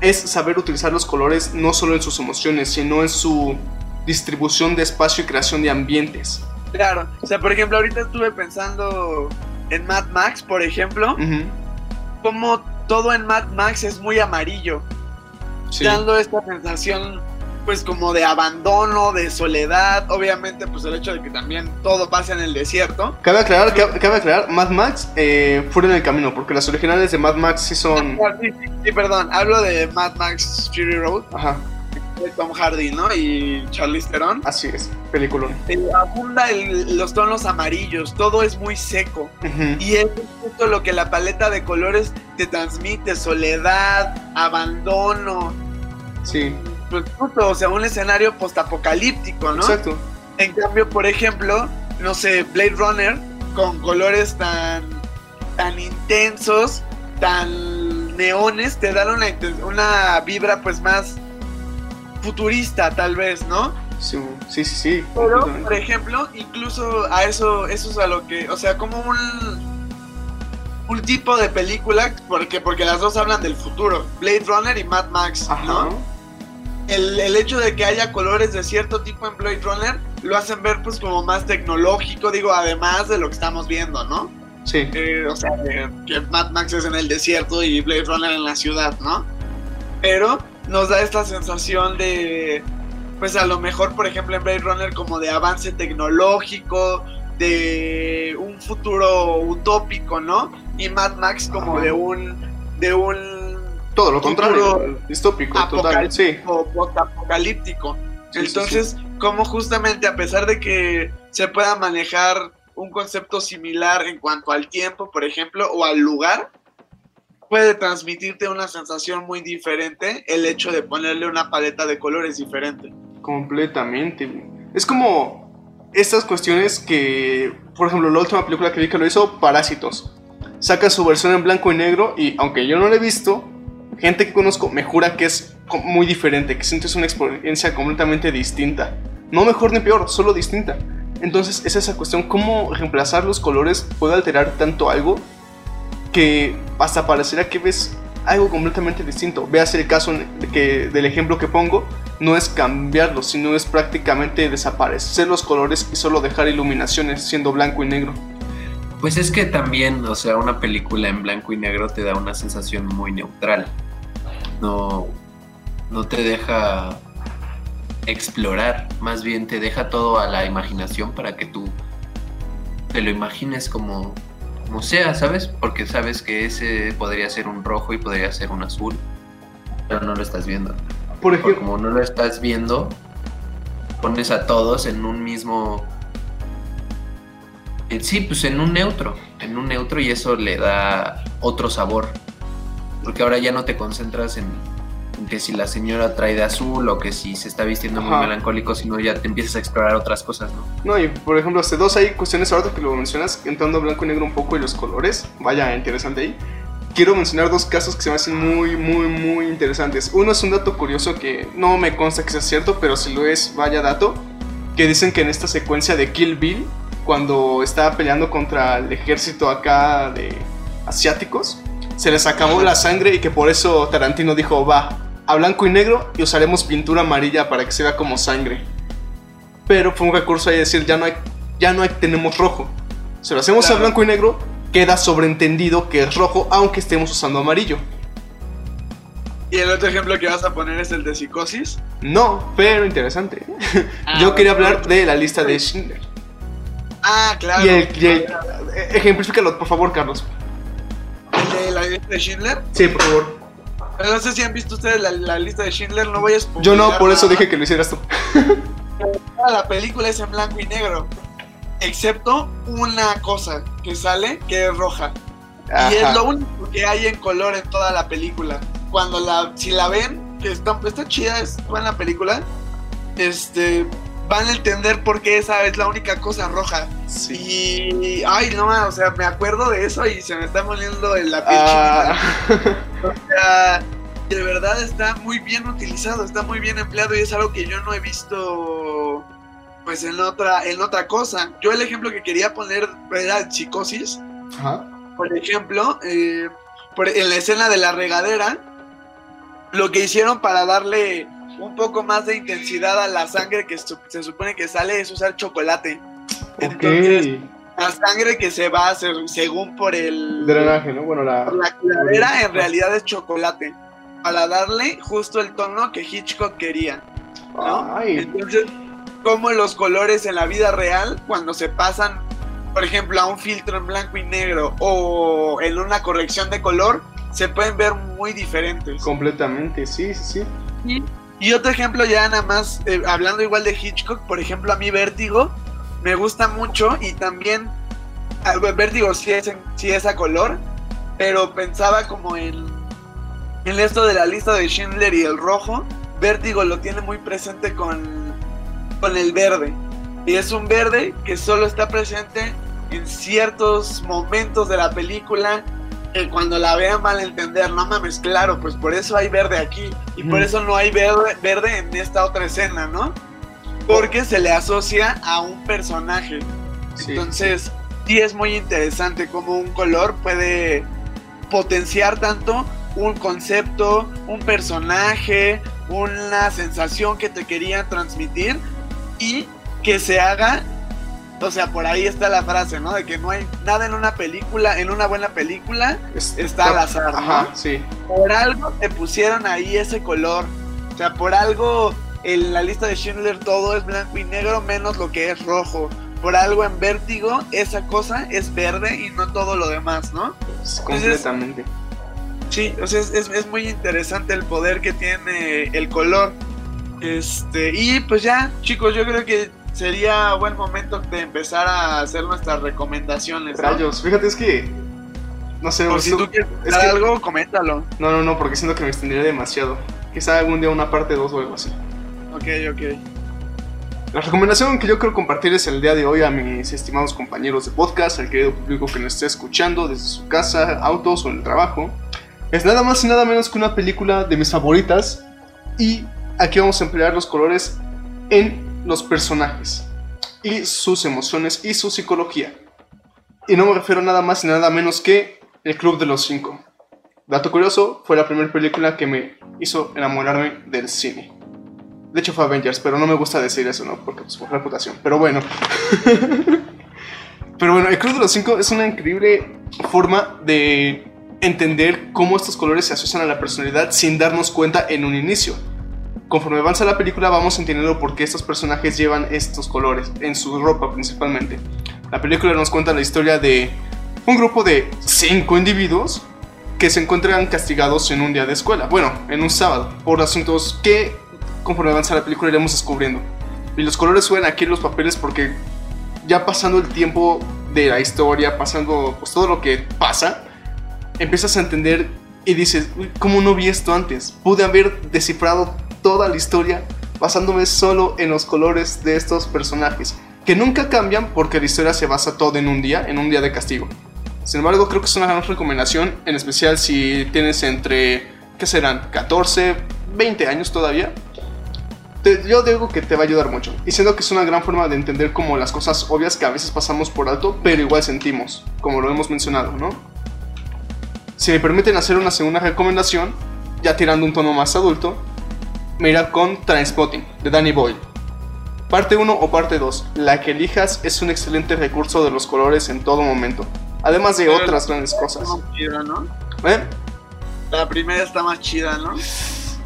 S3: es saber utilizar los colores no solo en sus emociones, sino en su distribución de espacio y creación de ambientes.
S2: Claro, o sea, por ejemplo, ahorita estuve pensando en Mad Max, por ejemplo, como todo en Mad Max es muy amarillo, dando esta sensación pues como de abandono, de soledad, obviamente pues el hecho de que también todo pasa en el desierto.
S3: Cabe aclarar, cabe, aclarar, Mad Max eh, fuera en el camino, porque las originales de Mad Max sí son...
S2: Ah, sí, perdón, hablo de Mad Max Fury Road. Ajá. De Tom Hardy, ¿no? Y Charlize Theron.
S3: Así es, película.
S2: Eh, abunda los tonos amarillos, todo es muy seco. Y es justo lo que la paleta de colores te transmite, soledad, abandono.
S3: Sí
S2: pues o sea, un escenario postapocalíptico, ¿no?
S3: Exacto.
S2: En cambio, por ejemplo, no sé, Blade Runner con colores tan tan intensos, tan neones, te dan una, una vibra pues más futurista tal vez, ¿no?
S3: Sí, sí, sí,
S2: Pero, por ejemplo, incluso a eso, eso es a lo que, o sea, como un, un tipo de película, porque, porque las dos hablan del futuro, Blade Runner y Mad Max, ¿no? el, hecho de que haya colores de cierto tipo en Blade Runner lo hacen ver pues como más tecnológico, digo, además de lo que estamos viendo, ¿no?
S3: Sí.
S2: Eh, o sea, que Mad Max es en el desierto y Blade Runner en la ciudad, ¿no? Pero nos da esta sensación de, pues a lo mejor, por ejemplo, en Blade Runner como de avance tecnológico, de un futuro utópico, ¿no? Y Mad Max como de un, de un
S3: todo lo contrario, distópico, total, sí.
S2: apocalíptico. Entonces, como justamente a pesar de que se pueda manejar un concepto similar en cuanto al tiempo, por ejemplo, o al lugar, puede transmitirte una sensación muy diferente el hecho de ponerle una paleta de colores diferente.
S3: Completamente. Es como estas cuestiones que, por ejemplo, la última película que vi que lo hizo, Parásitos. Saca su versión en blanco y negro y aunque yo no la he visto, gente que conozco me jura que es muy diferente, que sientes una experiencia completamente distinta. No mejor ni peor, solo distinta. Entonces es esa cuestión, cómo reemplazar los colores puede alterar tanto algo que hasta parecerá que ves algo completamente distinto. Veas el caso que, del ejemplo que pongo, no es cambiarlos, sino es prácticamente desaparecer los colores y solo dejar iluminaciones siendo blanco y negro.
S1: Pues es que también, o sea, una película en blanco y negro te da una sensación muy neutral no, no te deja explorar, más bien te deja todo a la imaginación para que tú te lo imagines como, como sea, ¿sabes? Porque sabes que ese podría ser un rojo y podría ser un azul, pero no lo estás viendo. Por ejemplo, como no lo estás viendo, pones a todos en un mismo... Sí, pues en un neutro, en un neutro y eso le da otro sabor porque ahora ya no te concentras en, que si la señora trae de azul o que si se está vistiendo muy melancólico, sino ya te empiezas a explorar otras cosas, ¿no?
S3: No, y por ejemplo, hace dos hay cuestiones ahora que lo mencionas, entrando blanco y negro un poco y los colores, vaya interesante ahí. Quiero mencionar dos casos que se me hacen muy, muy, muy interesantes. Uno es un dato curioso que no me consta que sea cierto, pero si lo es, vaya dato. Que dicen que en esta secuencia de Kill Bill, cuando estaba peleando contra el ejército acá de asiáticos, se les acabó la sangre y que por eso Tarantino dijo, va, a blanco y negro y usaremos pintura amarilla para que se vea como sangre. Pero fue un recurso ahí decir, ya no hay, ya no hay, tenemos rojo. Si lo hacemos a blanco y negro, queda sobreentendido que es rojo aunque estemos usando amarillo.
S2: ¿Y el otro ejemplo que vas a poner es el de psicosis?
S3: No, pero interesante. Ah, Yo quería hablar de la lista de Schindler.
S2: Ah, claro.
S3: Y el, ejemplifícalo, por favor, Carlos
S2: de la lista de Schindler?
S3: Sí, por favor.
S2: No sé si han visto ustedes la, lista de Schindler, no voy a
S3: Yo no, por eso dije que lo hicieras tú.
S2: toda la película es en blanco y negro. Excepto una cosa que sale, que es roja. Y es lo único que hay en color en toda la película. Cuando la, si la ven, que está, está chida, es buena película, este, van a entender por qué esa es la única cosa roja.
S3: Sí.
S2: Y, ay, no, o sea, me acuerdo de eso y se me está moliendo en la piel
S3: Ah.
S2: O sea, de verdad está muy bien utilizado, está muy bien empleado y es algo que yo no he visto pues en otra, en otra cosa. Yo el ejemplo que quería poner era psicosis.
S3: ajá.
S2: Por ejemplo, eh, por- en la escena de la regadera, lo que hicieron para darle un poco más de intensidad a la sangre que se supone que sale es usar chocolate. Entonces,
S3: Ok.
S2: la sangre que se va a hacer según por el
S3: Drenaje, ¿no? Bueno, la.
S2: la coladera en realidad es chocolate. Para darle justo el tono que Hitchcock quería. ¿no?
S3: Ay,
S2: Entonces, como los colores en la vida real, cuando se pasan, por ejemplo, a un filtro en blanco y negro o en una corrección de color, se pueden ver muy diferentes.
S3: completamente, sí, sí, sí.
S2: Y otro ejemplo ya nada más, eh, hablando igual de Hitchcock, por ejemplo, a mí Vértigo me gusta mucho y también ah, Vértigo sí es, en- sí es a color, pero pensaba como en, en esto de la lista de Schindler y el rojo, Vértigo lo tiene muy presente con, con el verde. Y es un verde que solo está presente en ciertos momentos de la película que cuando la vean van a entender, no mames, claro, pues por eso hay verde aquí y por eso no hay verde, verde en esta otra escena, ¿no? Porque se le asocia a un personaje.
S3: Sí,
S2: Entonces, sí es muy interesante cómo un color puede potenciar tanto un concepto, un personaje, una sensación que te querían transmitir y que se haga, o sea, por ahí está la frase, ¿no? De que no hay nada en una película, en una buena película,
S3: Es-
S2: está al azar, ¿no?
S3: Ajá, sí.
S2: por algo te pusieron ahí ese color. O sea, por algo en la lista de Schindler todo es blanco y negro menos lo que es rojo. Por algo en Vértigo esa cosa es verde y no todo lo demás, ¿no?
S3: completamente.
S2: Sí, o sea, es, es- es muy interesante el poder que tiene el color. Este, y pues ya, chicos, yo creo que sería buen momento de empezar a hacer nuestras recomendaciones. ¿no?
S3: Rayos, fíjate, es que. No sé,
S2: Por si tú quieres
S3: es que-
S2: algo, coméntalo.
S3: No, no, no, porque siento que me extendería demasiado. Quizá algún día una parte 2 o algo así.
S2: Ok, ok.
S3: La recomendación que yo quiero compartir es el día de hoy a mis estimados compañeros de podcast, al querido público que nos esté escuchando desde su casa, autos o en el trabajo. Es nada más y nada menos que una película de mis favoritas y aquí vamos a emplear los colores en los personajes y sus emociones y su psicología. Y no me refiero nada más y nada menos que El Club de los Cinco. Dato curioso, fue la primera película que me hizo enamorarme del cine. De hecho fue Avengers, pero no me gusta decir eso, ¿no? Porque pues por reputación. Pero bueno. pero bueno, el Club de los Cinco es una increíble forma de entender cómo estos colores se asocian a la personalidad sin darnos cuenta en un inicio. Conforme avanza la película vamos entendiendo por qué estos personajes llevan estos colores en su ropa principalmente. La película nos cuenta la historia de un grupo de cinco individuos que se encuentran castigados en un día de escuela, bueno, en un sábado, por asuntos que conforme avanza la película iremos descubriendo. Y los colores suben aquí en los papeles porque ya pasando el tiempo de la historia, pasando pues todo lo que pasa, empiezas a entender y dices, "Uy, ¿cómo no vi esto antes? Pude haber descifrado toda la historia basándome solo en los colores de estos personajes, que nunca cambian porque la historia se basa todo en un día, en un día de castigo. Sin embargo, creo que es una gran recomendación, en especial si tienes entre, ¿qué serán? 14, 20 años todavía. Yo digo que te va a ayudar mucho. Y siento que es una gran forma de entender como las cosas obvias que a veces pasamos por alto, pero igual sentimos, como lo hemos mencionado, ¿no? Si me permiten hacer una segunda recomendación, ya tirando un tono más adulto, me irá con Transpotting, de Danny Boyle. Parte 1 o parte 2, la que elijas es un excelente recurso de los colores en todo momento, además de
S2: Pero-
S3: otras grandes cosas.
S2: Está más chida, ¿no?
S3: ¿Eh?
S2: La primera está más chida, ¿no?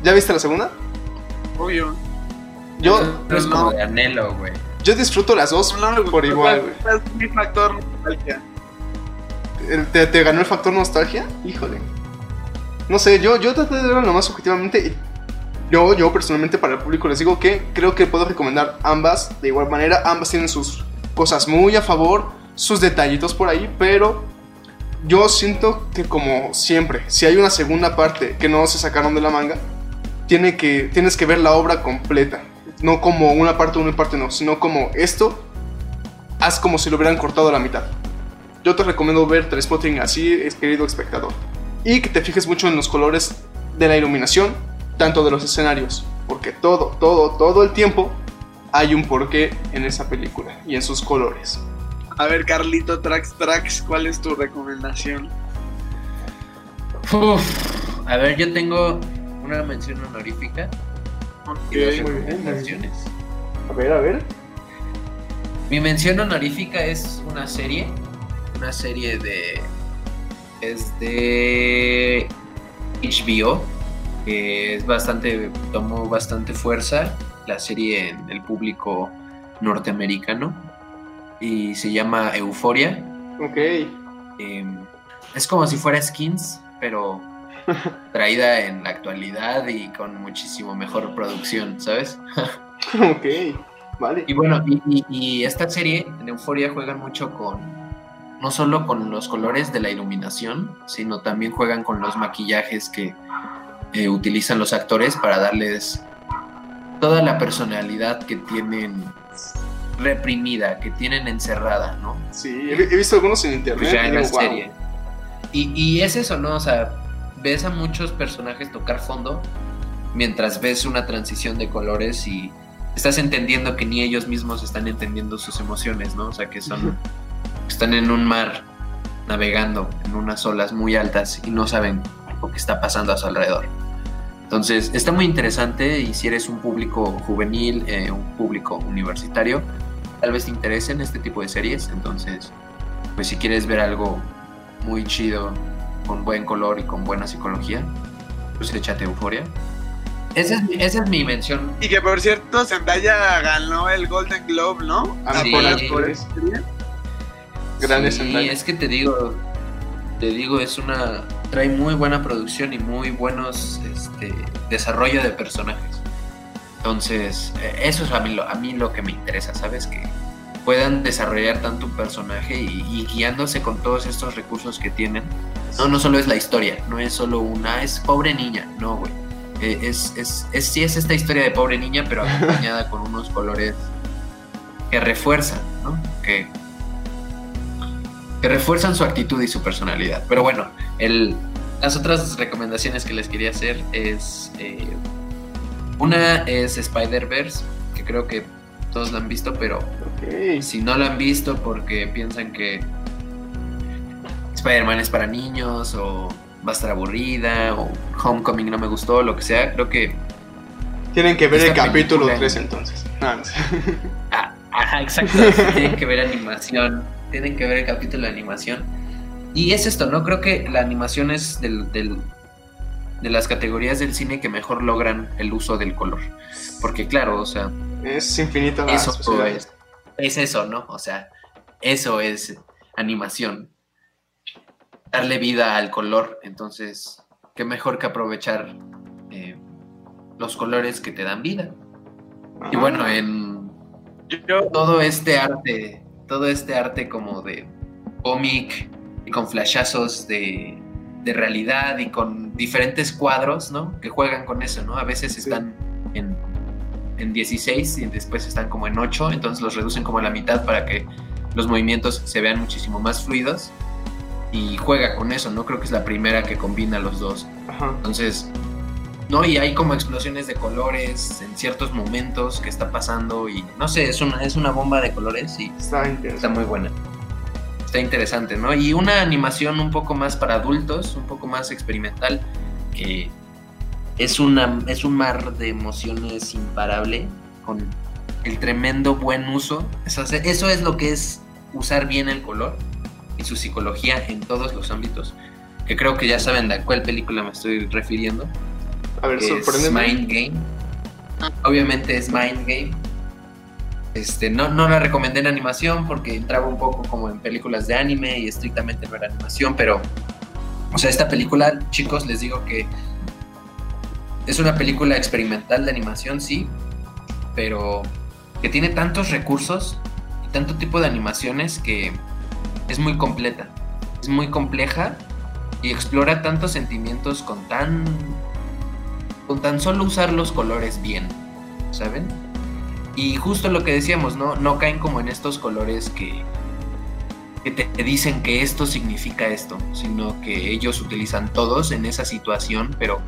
S3: ¿Ya viste la segunda?
S2: Obvio.
S3: Yo,
S1: Eso es como de anhelo, güey.
S3: yo disfruto las dos
S2: No,
S3: por igual, güey.
S2: Es mi factor nostalgia.
S3: ¿Te, te- te ganó el factor nostalgia? Híjole. No sé, yo, yo traté de verlo lo más objetivamente y yo, yo personalmente para el público les digo que creo que puedo recomendar ambas de igual manera. Ambas tienen sus cosas muy a favor, sus detallitos por ahí, pero yo siento que como siempre, si hay una segunda parte que no se sacaron de la manga, tiene que, tienes que ver la obra completa. No como una parte una parte no, sino como esto, haz como si lo hubieran cortado a la mitad. Yo te recomiendo ver Trainspotting así, querido espectador. Y que te fijes mucho en los colores de la iluminación, tanto de los escenarios, porque todo, todo, todo el tiempo hay un porqué en esa película y en sus colores.
S2: A ver, Carlito Trax Trax, ¿cuál es tu recomendación?
S1: a ver, yo tengo una mención honorífica.
S3: Ok, muy bien. A ver, a ver.
S1: Mi mención honorífica es una serie. Una serie de. Es de. HBO. Que es bastante. Tomó bastante fuerza. La serie en el público norteamericano y se llama Euforia.
S3: Ok.
S1: Em, es como si fuera Skins, pero traída en la actualidad y con muchísimo mejor producción, ¿sabes?
S3: ok, vale.
S1: Y bueno, y, esta serie en Euforia juegan mucho con, no solo con los colores de la iluminación, sino también juegan con los maquillajes que eh, utilizan los actores para darles toda la personalidad que tienen reprimida, que tienen encerrada, ¿no?
S3: Sí, he, visto algunos en internet.
S1: Pues en la serie. Y, y es eso, ¿no? O sea, ves a muchos personajes tocar fondo mientras ves una transición de colores y estás entendiendo que ni ellos mismos están entendiendo sus emociones, ¿no? O sea, que son están en un mar navegando en unas olas muy altas y no saben lo que está pasando a su alrededor. Entonces, está muy interesante y si eres un público juvenil, eh, un público universitario, tal vez te interesen este tipo de series. Entonces, pues si quieres ver algo muy chido, con buen color y con buena psicología, pues échate euforia. Esa es, esa es mi mención.
S2: Y que por cierto, Zendaya ganó el Golden Globe, ¿no?
S1: Ah, sí, por, Grande sí, es que te digo, te digo, es una trae muy buena producción y muy buenos este, desarrollo de personajes. Entonces, eh, eso es a mí, lo, a mí lo que me interesa, ¿sabes? Que puedan desarrollar tanto un personaje y, guiándose con todos estos recursos que tienen. No, no solo es la historia, no es solo una, es pobre niña, no, güey. Eh, es, es, es, sí es esta historia de pobre niña, pero acompañada con unos colores que refuerzan, ¿no? Que, que refuerzan su actitud y su personalidad. Pero bueno, el, las otras recomendaciones que les quería hacer es... Eh, una es Spider-Verse, que creo que todos la han visto, pero si no la han visto porque piensan que Spider-Man es para niños o va a estar aburrida o Homecoming no me gustó, lo que sea, creo que...
S3: Tienen que ver el capítulo 3 entonces.
S1: Ah, ajá, exacto. tienen que ver animación. Tienen que ver el capítulo de animación. Y es esto, ¿no? Creo que la animación es del, de las categorías del cine que mejor logran el uso del color. Porque claro, o sea...
S3: Es infinito.
S1: eso es, es eso, ¿no? O sea, eso es animación. Darle vida al color. Entonces, qué mejor que aprovechar eh, los colores que te dan vida. Y bueno, en todo este arte, todo este arte como de cómic y con flashazos de de realidad y con diferentes cuadros, ¿no? Que juegan con eso, ¿no? A veces están en, en 16 y después están como en 8, entonces los reducen como a la mitad para que los movimientos se vean muchísimo más fluidos y juega con eso, ¿no? Creo que es la primera que combina los dos. Entonces, ¿no? Y hay como explosiones de colores en ciertos momentos que está pasando y no sé, es una, es una bomba de colores y
S3: está,
S1: está muy buena está interesante, ¿no? Y una animación un poco más para adultos, un poco más experimental, que es, una, es un mar de emociones imparable, con el tremendo buen uso. Eso, eso es lo que es usar bien el color y su psicología en todos los ámbitos. Que creo que ya saben a cuál película me estoy refiriendo.
S3: A ver,
S1: Es Mind Game. Obviamente es Mind Game. Este, no, no la recomendé en animación porque entraba un poco como en películas de anime y estrictamente no era animación, pero, o sea, esta película, chicos, les digo que es una película experimental de animación, sí, pero que tiene tantos recursos y tanto tipo de animaciones que es muy completa, es muy compleja y explora tantos sentimientos con tan con tan solo usar los colores bien, ¿saben? Y justo lo que decíamos, ¿no? No caen como en estos colores que, que te dicen que esto significa esto, sino que ellos utilizan todos en esa situación, pero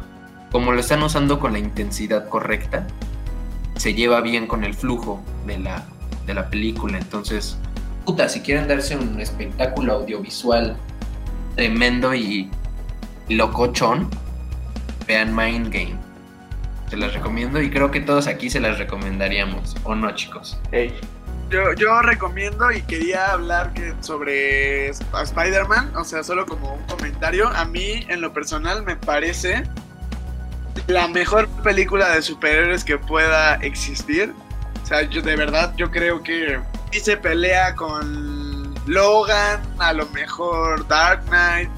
S1: como lo están usando con la intensidad correcta, se lleva bien con el flujo de la, de la película. Entonces, puta, si quieren darse un espectáculo audiovisual tremendo y locochón, vean Mind Game. Se las recomiendo y creo que todos aquí se las recomendaríamos, ¿o no, chicos?
S2: Yo, yo recomiendo y quería hablar que sobre Spider-Man, o sea, solo como un comentario. A mí, en lo personal, me parece la mejor película de superhéroes que pueda existir. O sea, yo de verdad, yo creo que si se pelea con Logan, a lo mejor Dark Knight.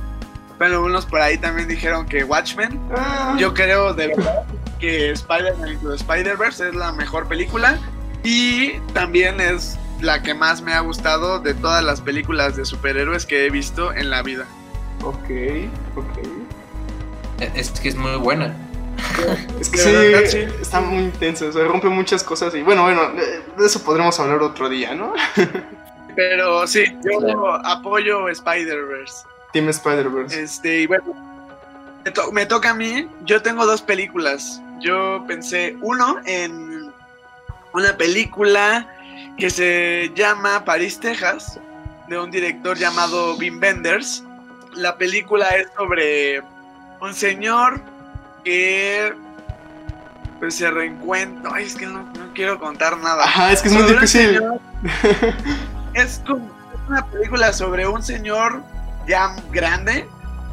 S2: Bueno, unos por ahí también dijeron que Watchmen.
S3: Ah.
S2: Yo creo de verdad que Spider-Man Spider-Verse es la mejor película y también es la que más me ha gustado de todas las películas de superhéroes que he visto en la vida.
S3: Ok, ok.
S1: E, Es que es muy buena.
S3: Es que sí,
S2: verdad, sí.
S3: está muy intenso, o sea, rompe muchas cosas y bueno, bueno, de de eso podremos hablar otro día, ¿no?
S2: Pero sí, yo
S1: Claro.
S2: apoyo Spider-Verse.
S3: Team Spider-Verse.
S2: Este, y bueno, me, to- me toca a mí. Yo tengo dos películas. Yo pensé, uno, en una película que se llama París, Texas, de un director llamado Wim Wenders. La película es sobre un señor que pues se reencuentra. Ay, es que no, no quiero contar nada.
S3: Ajá, es que es muy
S2: Sobre
S3: difícil.
S2: señor- es como una película sobre un señor ya grande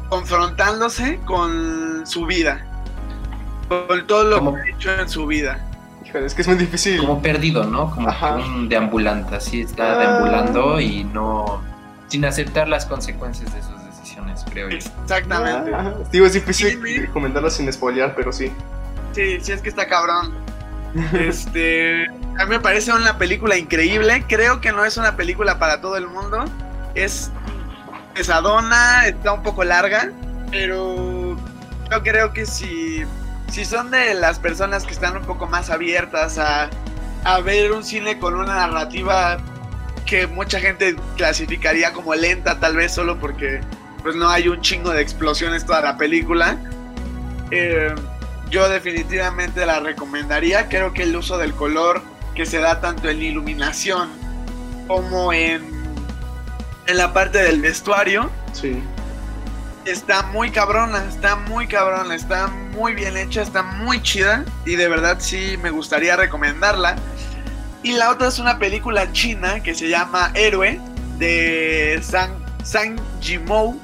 S2: confrontándose con su vida. Con todo lo
S1: Como-
S2: que ha hecho en su vida.
S3: Híjole, es que es muy difícil.
S1: Como perdido, ¿no? Como
S3: Ajá.
S1: un deambulante, así está
S3: Ah.
S1: deambulando y no. sin aceptar las consecuencias de sus decisiones, creo yo.
S2: Exactamente.
S3: Ajá, Digo, es difícil
S2: Sí,
S3: comentarlo sin spoilear, pero sí.
S2: Sí, sí es que está cabrón. Este, a mí me parece una película increíble. Creo que no es una película para todo el mundo. Es pesadona, está un poco larga, pero yo creo que si, si son de las personas que están un poco más abiertas a, a ver un cine con una narrativa que mucha gente clasificaría como lenta, tal vez solo porque pues no hay un chingo de explosiones toda la película. Eh, yo definitivamente la recomendaría. Creo que el uso del color que se da tanto en iluminación como en, en la parte del vestuario
S3: Sí.
S2: está muy cabrona, está muy cabrona, está muy bien hecha, está muy chida y de verdad sí me gustaría recomendarla. Y la otra es una película china que se llama Héroe de Sang, Sang Jimou.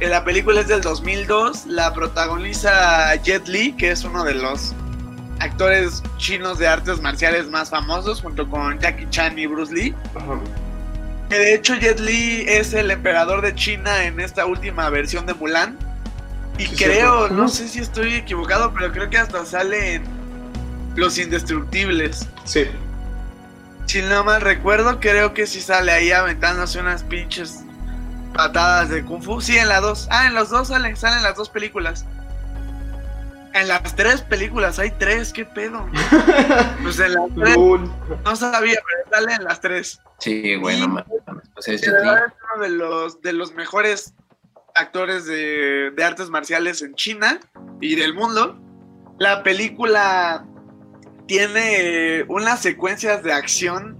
S2: Eh, La película es del 2002, la protagoniza Jet Li, que es uno de los actores chinos de artes marciales más famosos, junto con Jackie Chan y Bruce Lee.
S3: Ajá.
S2: Que de hecho Jet Li es el emperador de China en esta última versión de Mulan. Y
S3: Sí,
S2: creo, no sé si estoy equivocado, pero creo que hasta sale en Los Indestructibles.
S3: Sí.
S2: Si no mal recuerdo, creo que sí sale ahí aventándose unas pinches patadas de Kung Fu. Sí, en las dos. Ah, en los dos salen, salen las dos películas. En las tres películas, hay tres, qué pedo. Pues en las tres, no sabía, pero salen en las tres.
S1: Sí, bueno, mames, pues es
S2: de los, de los mejores actores de, artes marciales en China y del mundo. La película tiene unas secuencias de acción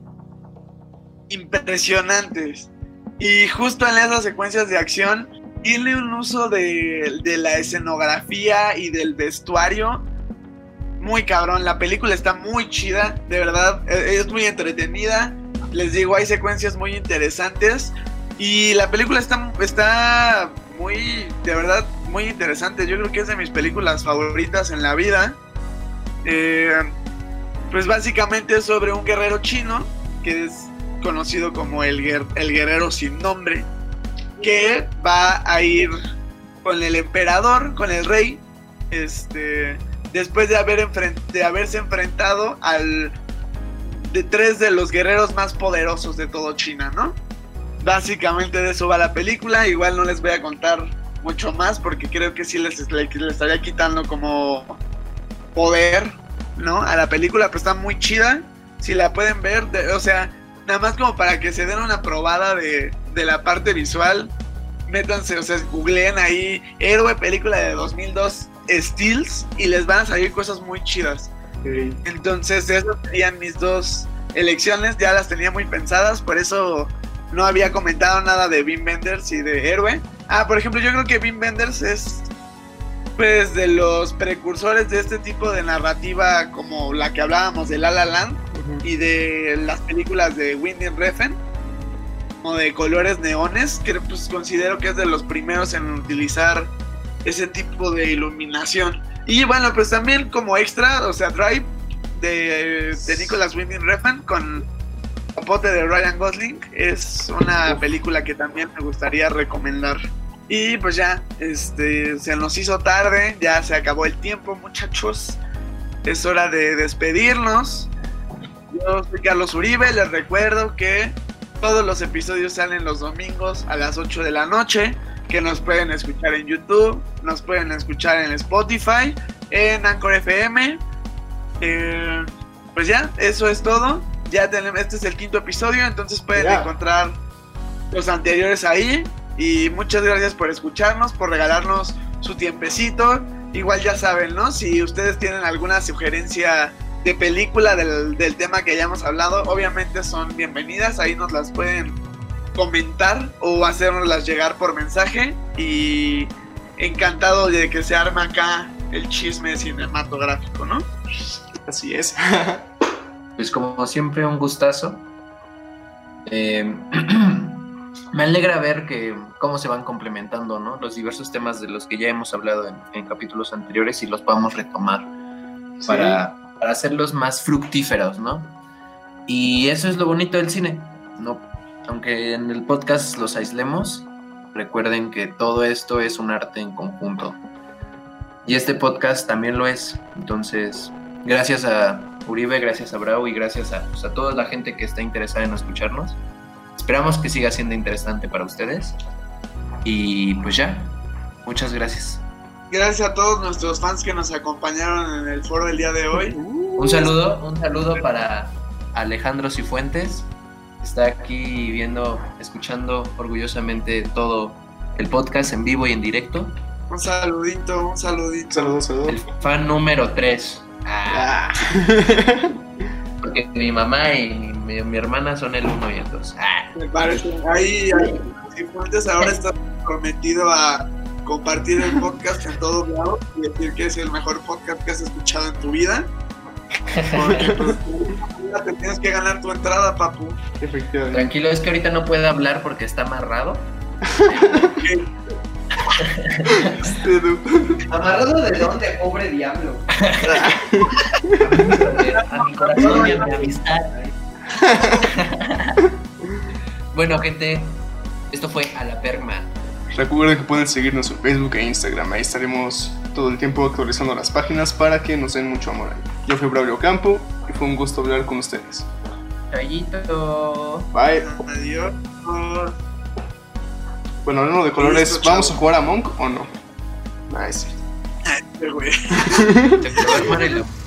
S2: impresionantes. Y justo en esas secuencias de acción tiene un uso de, de la escenografía y del vestuario muy cabrón. La película está muy chida, de verdad, e- es muy entretenida. Les digo, hay secuencias muy interesantes. Y la película está, está muy, de verdad, muy interesante. Yo creo que es de mis películas favoritas en la vida. Eh, pues básicamente es sobre un guerrero chino que es conocido como el, el guerrero sin nombre, que va a ir con el emperador, con el rey, este, después de, haber de haberse enfrentado al de tres de los guerreros más poderosos de todo China, ¿no? Básicamente de eso va la película, igual no les voy a contar mucho más porque creo que sí les, les estaría quitando como poder, ¿no? A la película, pero está muy chida, si la pueden ver, o sea, nada más como para que se den una probada de, de la parte visual, métanse, o sea, googleen ahí héroe película de 2002 Steels y les van a salir cosas muy chidas. Entonces, esas serían mis dos elecciones, ya las tenía muy pensadas, por eso no había comentado nada de Bean Benders y de Héroe. Ah, por ejemplo, yo creo que Bean Benders es pues de los precursores de este tipo de narrativa como la que hablábamos de La La Land y de las películas de Windy Refn o de colores neones, que pues considero que es de los primeros en utilizar ese tipo de iluminación. Y bueno, pues también como extra, o sea, Drive de, de Nicholas Winding Refn con Capote de Ryan Gosling es una película que también me gustaría recomendar. Y pues ya, este, se nos hizo tarde, ya se acabó el tiempo, muchachos. Es hora de despedirnos. Yo soy Carlos Uribe, les recuerdo que todos los episodios salen los domingos a las 8 de la noche que nos pueden escuchar en YouTube, nos pueden escuchar en Spotify, en Anchor FM. Eh, pues ya, eso es todo. Ya tenemos, este es el quinto episodio, entonces pueden encontrar los anteriores ahí. Y muchas gracias por escucharnos, por regalarnos su tiempecito. Igual ya saben, ¿no? Si ustedes tienen alguna sugerencia de película del, del tema que hayamos hablado, obviamente son bienvenidas. Ahí nos las pueden comentar o hacernoslas llegar por mensaje y encantado de que se arme acá el chisme cinematográfico, ¿no?
S3: Así es.
S1: pues como siempre un gustazo. Eh, me alegra ver que cómo se van complementando, ¿no? Los diversos temas de los que ya hemos hablado en, capítulos anteriores y los podamos retomar para, para hacerlos más fructíferos, ¿no? Y eso es lo bonito del cine. No aunque en el podcast los aislemos, recuerden que todo esto es un arte en conjunto. Y este podcast también lo es. Entonces, gracias a Uribe, gracias a Bravo y gracias a, pues, a toda la gente que está interesada en escucharnos. Esperamos que siga siendo interesante para ustedes. Y pues ya, muchas gracias.
S2: Gracias a todos nuestros fans que nos acompañaron en el foro del día de hoy.
S1: Un saludo, un saludo para Alejandro Cifuentes, está aquí viendo, escuchando orgullosamente todo el podcast en vivo y en directo.
S2: Un saludito, un saludito.
S3: Saludos, saludos.
S1: El fan número 3. Ah. Porque mi mamá y mi, hermana son el 1 y el 2.
S2: Ah. Me parece. Ahí, ahí Cifuentes ahora está comprometido a compartir el podcast en todos lados y decir que es el mejor podcast que has escuchado en tu vida. Porque pues, te tienes que ganar tu entrada, papu.
S1: Tranquilo, es que ahorita no puede hablar porque está amarrado.
S4: ¿Amarrado de dónde, pobre diablo?
S1: a mi corazón y a mi amistad. bueno, gente, esto fue a la perma.
S3: Recuerden que pueden seguirnos en Facebook e Instagram. Ahí estaremos todo el tiempo actualizando las páginas para que nos den mucho amor ahí. Yo fui Braulio Campo y fue un gusto hablar con ustedes.
S1: Chayito.
S3: Bye.
S2: Adiós.
S3: Bueno, hablando de colores, ¿vamos a jugar a Monk o no? Nice.
S2: Güey.
S1: Te